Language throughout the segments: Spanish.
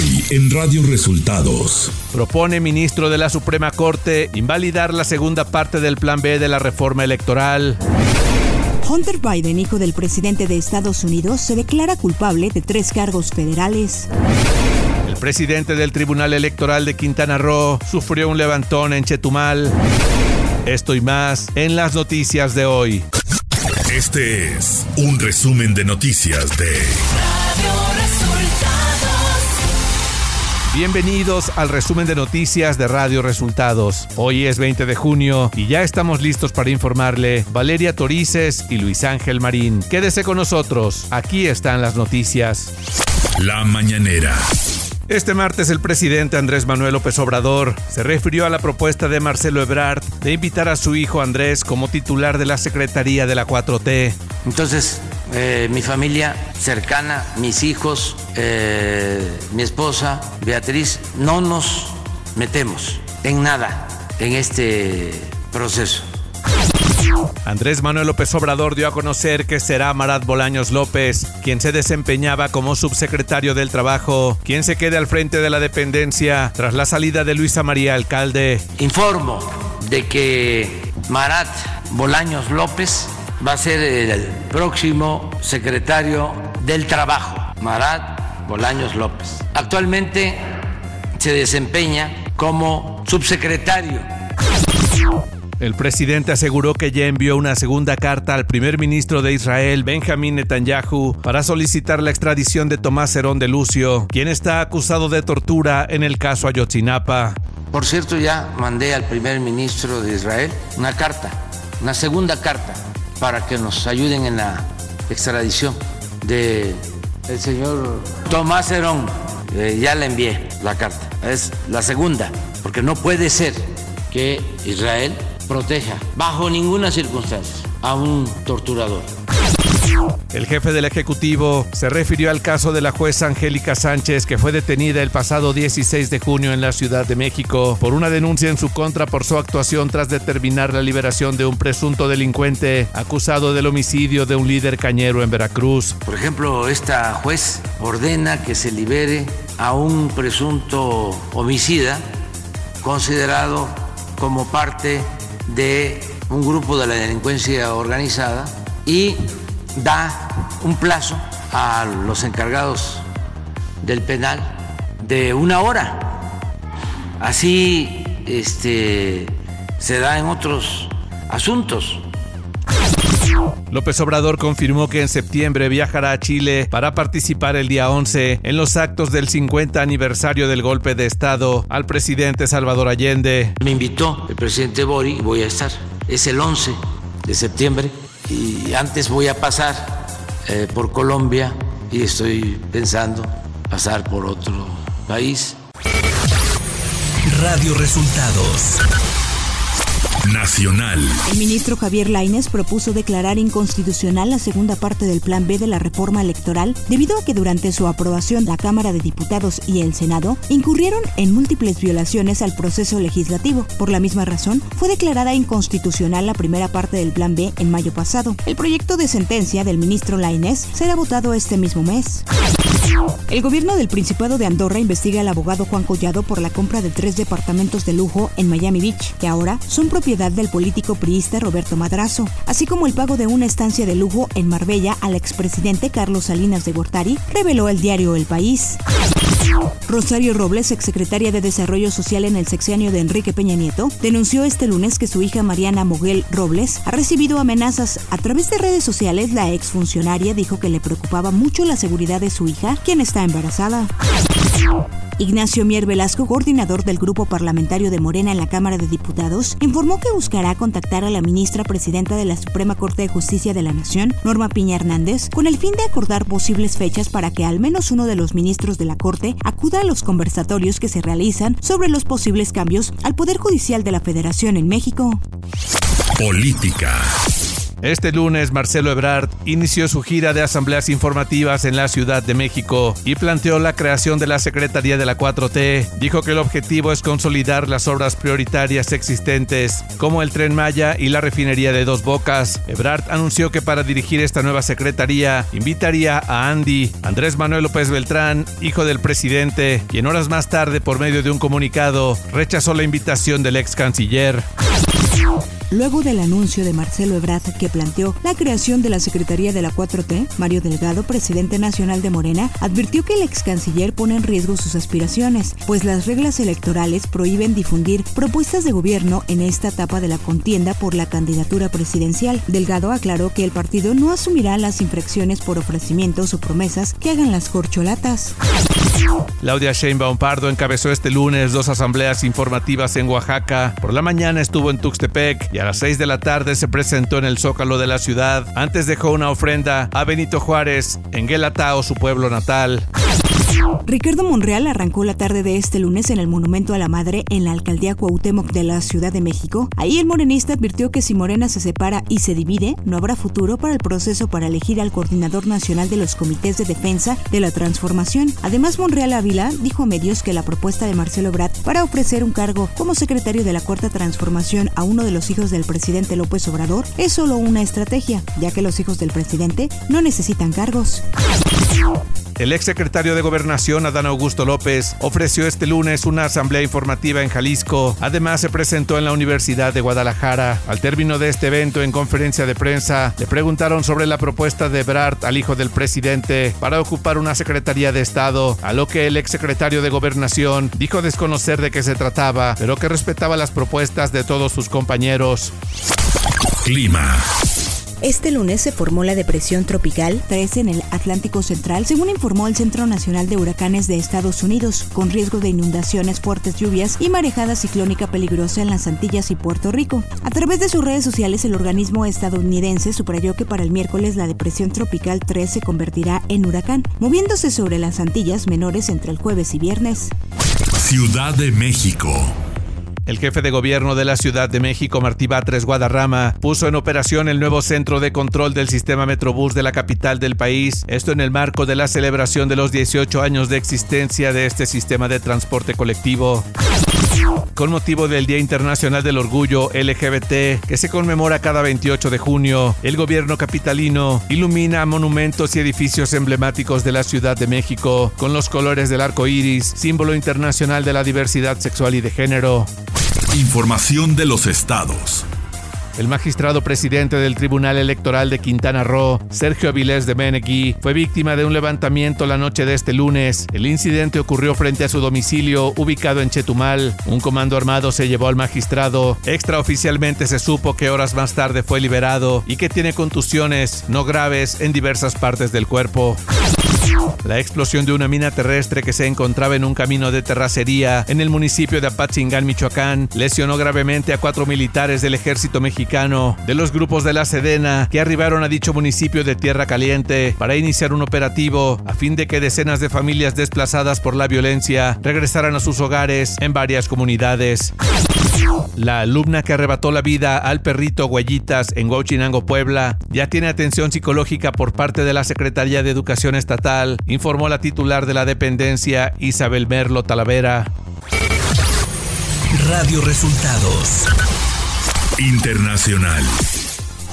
Hoy en Radio Resultados. Propone ministro de la Suprema Corte invalidar la segunda parte del Plan B de la reforma electoral. Hunter Biden, hijo del presidente de Estados Unidos, se declara culpable de tres cargos federales. El presidente del Tribunal Electoral de Quintana Roo sufrió un levantón en Chetumal. Esto y más en las noticias de hoy. Este es un resumen de noticias de. Bienvenidos al resumen de noticias de Radio Resultados. Hoy es 20 de junio y ya estamos listos para informarle Valeria Torices y Luis Ángel Marín. Quédese con nosotros, aquí están las noticias. La mañanera. Este martes el presidente Andrés Manuel López Obrador se refirió a la propuesta de Marcelo Ebrard de invitar a su hijo Andrés como titular de la Secretaría de la 4T. Entonces, eh, mi familia cercana, mis hijos, eh, mi esposa, Beatriz, no nos metemos en nada en este proceso. Andrés Manuel López Obrador dio a conocer que será Marat Bolaños López, quien se desempeñaba como subsecretario del Trabajo, quien se quede al frente de la dependencia tras la salida de Luisa María Alcalde. Informo de que Marat Bolaños López va a ser el próximo secretario del Trabajo. Marat Bolaños López. Actualmente se desempeña como subsecretario el presidente aseguró que ya envió una segunda carta al primer ministro de Israel, Benjamín Netanyahu, para solicitar la extradición de Tomás Herón de Lucio, quien está acusado de tortura en el caso Ayotzinapa. Por cierto, ya mandé al primer ministro de Israel una carta, una segunda carta, para que nos ayuden en la extradición de el señor Tomás Herón. Eh, ya le envié la carta. Es la segunda, porque no puede ser que Israel proteja bajo ninguna circunstancia a un torturador. El jefe del Ejecutivo se refirió al caso de la jueza Angélica Sánchez, que fue detenida el pasado 16 de junio en la Ciudad de México por una denuncia en su contra por su actuación tras determinar la liberación de un presunto delincuente acusado del homicidio de un líder cañero en Veracruz. Por ejemplo, esta juez ordena que se libere a un presunto homicida considerado como parte de un grupo de la delincuencia organizada y da un plazo a los encargados del penal de una hora. Así este, se da en otros asuntos. López Obrador confirmó que en septiembre viajará a Chile para participar el día 11 en los actos del 50 aniversario del golpe de Estado al presidente Salvador Allende. Me invitó el presidente Bori y voy a estar. Es el 11 de septiembre y antes voy a pasar eh, por Colombia y estoy pensando pasar por otro país. Radio Resultados Nacional. El ministro Javier Lainez propuso declarar inconstitucional la segunda parte del Plan B de la reforma electoral debido a que durante su aprobación la Cámara de Diputados y el Senado incurrieron en múltiples violaciones al proceso legislativo. Por la misma razón, fue declarada inconstitucional la primera parte del Plan B en mayo pasado. El proyecto de sentencia del ministro Lainez será votado este mismo mes. El gobierno del Principado de Andorra investiga al abogado Juan Collado por la compra de tres departamentos de lujo en Miami Beach, que ahora son propiedad del político priista Roberto Madrazo, así como el pago de una estancia de lujo en Marbella al expresidente Carlos Salinas de Gortari, reveló el diario El País. Rosario Robles, exsecretaria de Desarrollo Social en el sexenio de Enrique Peña Nieto, denunció este lunes que su hija Mariana Moguel Robles ha recibido amenazas a través de redes sociales. La exfuncionaria dijo que le preocupaba mucho la seguridad de su hija, quien está embarazada. Ignacio Mier Velasco, coordinador del grupo parlamentario de Morena en la Cámara de Diputados, informó que buscará contactar a la ministra presidenta de la Suprema Corte de Justicia de la Nación, Norma Piña Hernández, con el fin de acordar posibles fechas para que al menos uno de los ministros de la Corte acuda a los conversatorios que se realizan sobre los posibles cambios al Poder Judicial de la Federación en México. Política. Este lunes, Marcelo Ebrard inició su gira de asambleas informativas en la Ciudad de México y planteó la creación de la Secretaría de la 4T. Dijo que el objetivo es consolidar las obras prioritarias existentes, como el Tren Maya y la refinería de Dos Bocas. Ebrard anunció que para dirigir esta nueva secretaría invitaría a Andy, Andrés Manuel López Beltrán, hijo del presidente, quien horas más tarde, por medio de un comunicado, rechazó la invitación del ex canciller luego del anuncio de Marcelo Ebrard que planteó la creación de la Secretaría de la 4T, Mario Delgado, presidente nacional de Morena, advirtió que el ex canciller pone en riesgo sus aspiraciones, pues las reglas electorales prohíben difundir propuestas de gobierno en esta etapa de la contienda por la candidatura presidencial. Delgado aclaró que el partido no asumirá las infracciones por ofrecimientos o promesas que hagan las corcholatas. Claudia Sheinbaum Pardo encabezó este lunes dos asambleas informativas en Oaxaca. Por la mañana estuvo en Tuxtepec y a las 6 de la tarde se presentó en el Zócalo de la ciudad. Antes dejó una ofrenda a Benito Juárez en Guelatao, su pueblo natal. Ricardo Monreal arrancó la tarde de este lunes en el Monumento a la Madre en la alcaldía Cuauhtémoc de la Ciudad de México. Ahí el morenista advirtió que si Morena se separa y se divide, no habrá futuro para el proceso para elegir al coordinador nacional de los comités de defensa de la transformación. Además, Monreal Ávila dijo a medios que la propuesta de Marcelo Brad para ofrecer un cargo como secretario de la Cuarta Transformación a uno de los hijos del presidente López Obrador es solo una estrategia, ya que los hijos del presidente no necesitan cargos. El exsecretario de Gobernación, Adán Augusto López, ofreció este lunes una asamblea informativa en Jalisco. Además, se presentó en la Universidad de Guadalajara. Al término de este evento, en conferencia de prensa, le preguntaron sobre la propuesta de Brart al hijo del presidente para ocupar una secretaría de Estado, a lo que el exsecretario de Gobernación dijo desconocer de qué se trataba, pero que respetaba las propuestas de todos sus compañeros. Clima. Este lunes se formó la depresión tropical 13 en el Atlántico Central, según informó el Centro Nacional de Huracanes de Estados Unidos, con riesgo de inundaciones, fuertes lluvias y marejada ciclónica peligrosa en las Antillas y Puerto Rico. A través de sus redes sociales, el organismo estadounidense subrayó que para el miércoles la depresión tropical 3 se convertirá en huracán, moviéndose sobre las Antillas menores entre el jueves y viernes. Ciudad de México. El jefe de gobierno de la Ciudad de México, Martí Batres Guadarrama, puso en operación el nuevo centro de control del sistema Metrobús de la capital del país, esto en el marco de la celebración de los 18 años de existencia de este sistema de transporte colectivo. Con motivo del Día Internacional del Orgullo LGBT, que se conmemora cada 28 de junio, el gobierno capitalino ilumina monumentos y edificios emblemáticos de la Ciudad de México con los colores del arco iris, símbolo internacional de la diversidad sexual y de género. Información de los estados. El magistrado presidente del Tribunal Electoral de Quintana Roo, Sergio Avilés de Menegui, fue víctima de un levantamiento la noche de este lunes. El incidente ocurrió frente a su domicilio, ubicado en Chetumal. Un comando armado se llevó al magistrado. Extraoficialmente se supo que horas más tarde fue liberado y que tiene contusiones no graves en diversas partes del cuerpo. La explosión de una mina terrestre que se encontraba en un camino de terracería en el municipio de Apatzingán, Michoacán, lesionó gravemente a cuatro militares del ejército mexicano de los grupos de la Sedena que arribaron a dicho municipio de Tierra Caliente para iniciar un operativo a fin de que decenas de familias desplazadas por la violencia regresaran a sus hogares en varias comunidades. La alumna que arrebató la vida al perrito Huellitas en Huachinango, Puebla, ya tiene atención psicológica por parte de la Secretaría de Educación Estatal, informó la titular de la dependencia Isabel Merlo Talavera. Radio Resultados Internacional.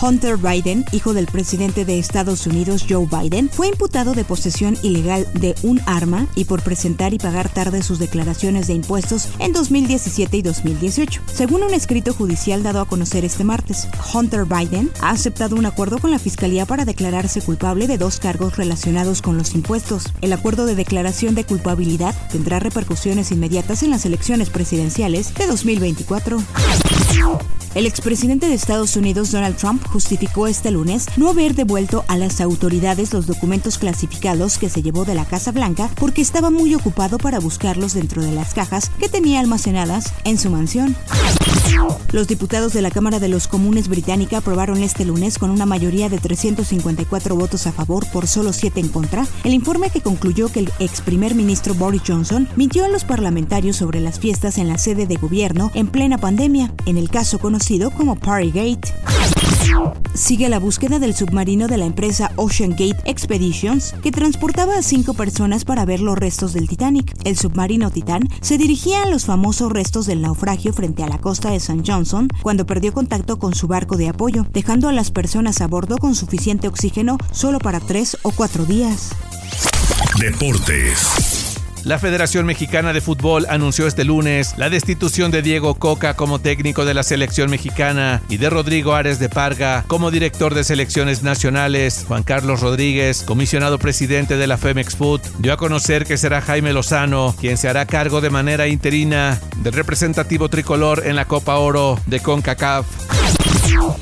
Hunter Biden, hijo del presidente de Estados Unidos Joe Biden, fue imputado de posesión ilegal de un arma y por presentar y pagar tarde sus declaraciones de impuestos en 2017 y 2018. Según un escrito judicial dado a conocer este martes, Hunter Biden ha aceptado un acuerdo con la Fiscalía para declararse culpable de dos cargos relacionados con los impuestos. El acuerdo de declaración de culpabilidad tendrá repercusiones inmediatas en las elecciones presidenciales de 2024. El expresidente de Estados Unidos, Donald Trump, justificó este lunes no haber devuelto a las autoridades los documentos clasificados que se llevó de la Casa Blanca porque estaba muy ocupado para buscarlos dentro de las cajas que tenía almacenadas en su mansión. Los diputados de la Cámara de los Comunes británica aprobaron este lunes con una mayoría de 354 votos a favor por solo 7 en contra el informe que concluyó que el ex primer ministro Boris Johnson mintió a los parlamentarios sobre las fiestas en la sede de gobierno en plena pandemia, en el caso conocido como Partygate. Sigue la búsqueda del submarino de la empresa Ocean Gate Expeditions, que transportaba a cinco personas para ver los restos del Titanic. El submarino Titán se dirigía a los famosos restos del naufragio frente a la costa de St. Johnson cuando perdió contacto con su barco de apoyo, dejando a las personas a bordo con suficiente oxígeno solo para tres o cuatro días. Deportes. La Federación Mexicana de Fútbol anunció este lunes la destitución de Diego Coca como técnico de la selección mexicana y de Rodrigo Ares de Parga como director de selecciones nacionales. Juan Carlos Rodríguez, comisionado presidente de la Femex Food, dio a conocer que será Jaime Lozano quien se hará cargo de manera interina del representativo tricolor en la Copa Oro de CONCACAF.